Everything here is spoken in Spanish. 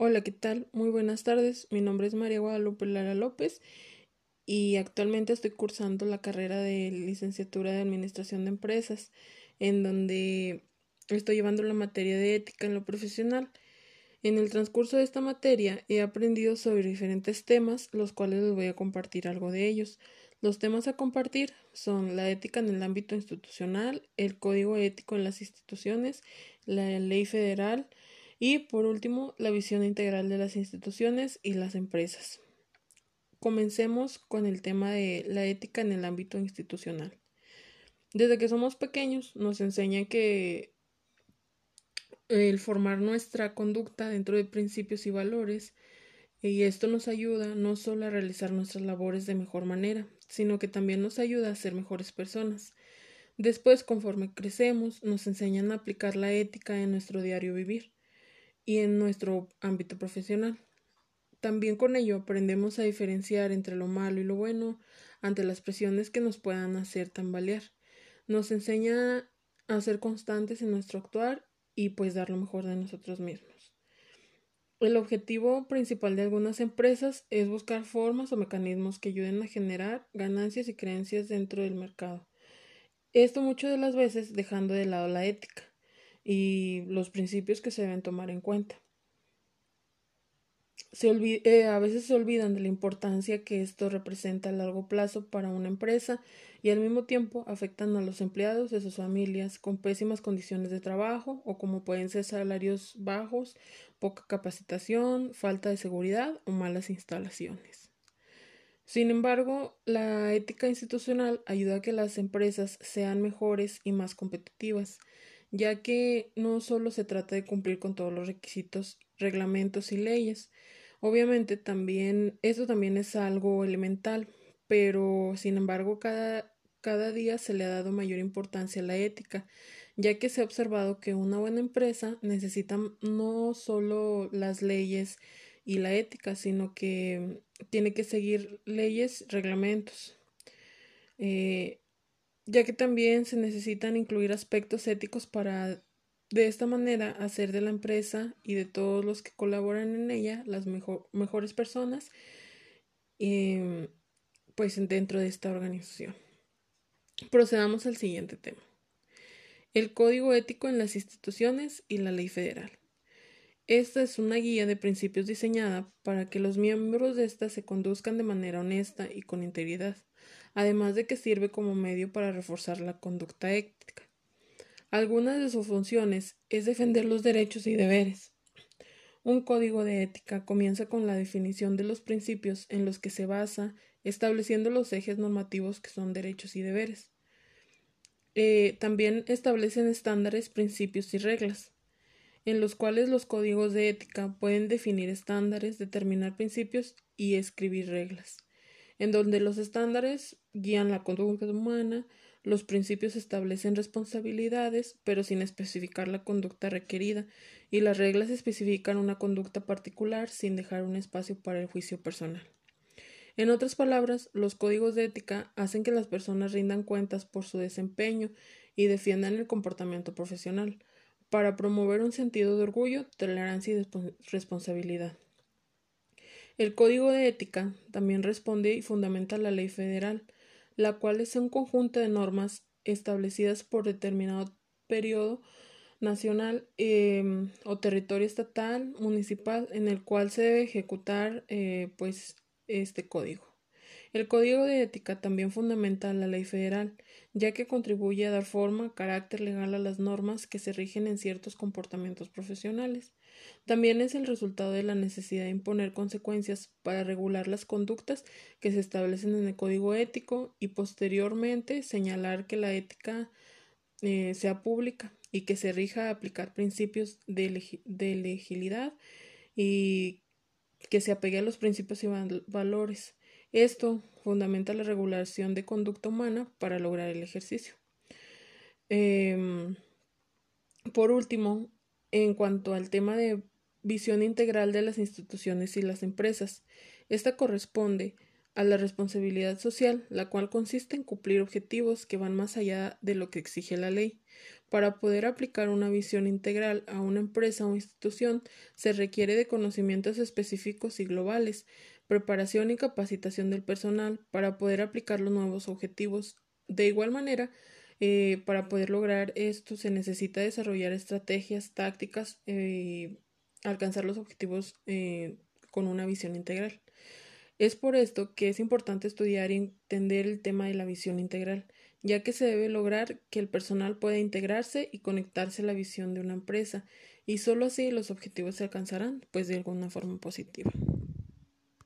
Hola, ¿qué tal? Muy buenas tardes. Mi nombre es María Guadalupe Lara López y actualmente estoy cursando la carrera de licenciatura de Administración de Empresas, en donde estoy llevando la materia de ética en lo profesional. En el transcurso de esta materia he aprendido sobre diferentes temas, los cuales les voy a compartir algo de ellos. Los temas a compartir son la ética en el ámbito institucional, el código ético en las instituciones, la ley federal, y por último, la visión integral de las instituciones y las empresas. Comencemos con el tema de la ética en el ámbito institucional. Desde que somos pequeños nos enseña que el formar nuestra conducta dentro de principios y valores y esto nos ayuda no solo a realizar nuestras labores de mejor manera, sino que también nos ayuda a ser mejores personas. Después, conforme crecemos, nos enseñan a aplicar la ética en nuestro diario vivir y en nuestro ámbito profesional. También con ello aprendemos a diferenciar entre lo malo y lo bueno ante las presiones que nos puedan hacer tambalear. Nos enseña a ser constantes en nuestro actuar y pues dar lo mejor de nosotros mismos. El objetivo principal de algunas empresas es buscar formas o mecanismos que ayuden a generar ganancias y creencias dentro del mercado. Esto muchas de las veces dejando de lado la ética y los principios que se deben tomar en cuenta. Se eh, a veces se olvidan de la importancia que esto representa a largo plazo para una empresa y al mismo tiempo afectan a los empleados de sus familias con pésimas condiciones de trabajo o como pueden ser salarios bajos, poca capacitación, falta de seguridad o malas instalaciones. Sin embargo, la ética institucional ayuda a que las empresas sean mejores y más competitivas, ya que no solo se trata de cumplir con todos los requisitos, reglamentos y leyes. Obviamente también, esto también es algo elemental, pero sin embargo cada, cada día se le ha dado mayor importancia a la ética, ya que se ha observado que una buena empresa necesita no solo las leyes y la ética, sino que tiene que seguir leyes, reglamentos. Eh, ya que también se necesitan incluir aspectos éticos para de esta manera hacer de la empresa y de todos los que colaboran en ella las mejores personas em, pues dentro de esta organización. Procedamos al siguiente tema. El código ético en las instituciones y la ley federal. Esta es una guía de principios diseñada para que los miembros de ésta se conduzcan de manera honesta y con integridad además de que sirve como medio para reforzar la conducta ética. Algunas de sus funciones es defender los derechos y deberes. Un código de ética comienza con la definición de los principios en los que se basa, estableciendo los ejes normativos que son derechos y deberes. Eh, también establecen estándares, principios y reglas, en los cuales los códigos de ética pueden definir estándares, determinar principios y escribir reglas en donde los estándares guían la conducta humana, los principios establecen responsabilidades, pero sin especificar la conducta requerida, y las reglas especifican una conducta particular sin dejar un espacio para el juicio personal. En otras palabras, los códigos de ética hacen que las personas rindan cuentas por su desempeño y defiendan el comportamiento profesional, para promover un sentido de orgullo, tolerancia y responsabilidad. El Código de Ética también responde y fundamenta la ley federal, la cual es un conjunto de normas establecidas por determinado periodo nacional em, o territorio estatal, municipal, en el cual se debe ejecutar eh, pues este código. El Código de Ética también fundamenta la ley federal, ya que contribuye a dar forma, carácter legal a las normas que se rigen en ciertos comportamientos profesionales. También es el resultado de la necesidad de imponer consecuencias para regular las conductas que se establecen en el código ético y posteriormente señalar que la ética eh, sea pública y que se rija a aplicar principios de, de legibilidad y que se apegue a los principios y valores. Esto fundamenta la regulación de conducta humana para lograr el ejercicio. Em, por último, en cuanto al tema de visión integral de las instituciones y las empresas, esta corresponde a la responsabilidad social, la cual consiste en cumplir objetivos que van más allá de lo que exige la ley. Para poder aplicar una visión integral a una empresa o institución se requiere de conocimientos específicos y globales, preparación y capacitación del personal para poder aplicar los nuevos objetivos. De igual manera, eh, para poder lograr esto se necesita desarrollar estrategias, tácticas y eh, alcanzar los objetivos eh, con una visión integral. Es por esto que es importante estudiar y entender el tema de la visión integral, ya que se debe lograr que el personal pueda integrarse y conectarse a la visión de una empresa, y solo así los objetivos se alcanzarán, pues de alguna forma positiva.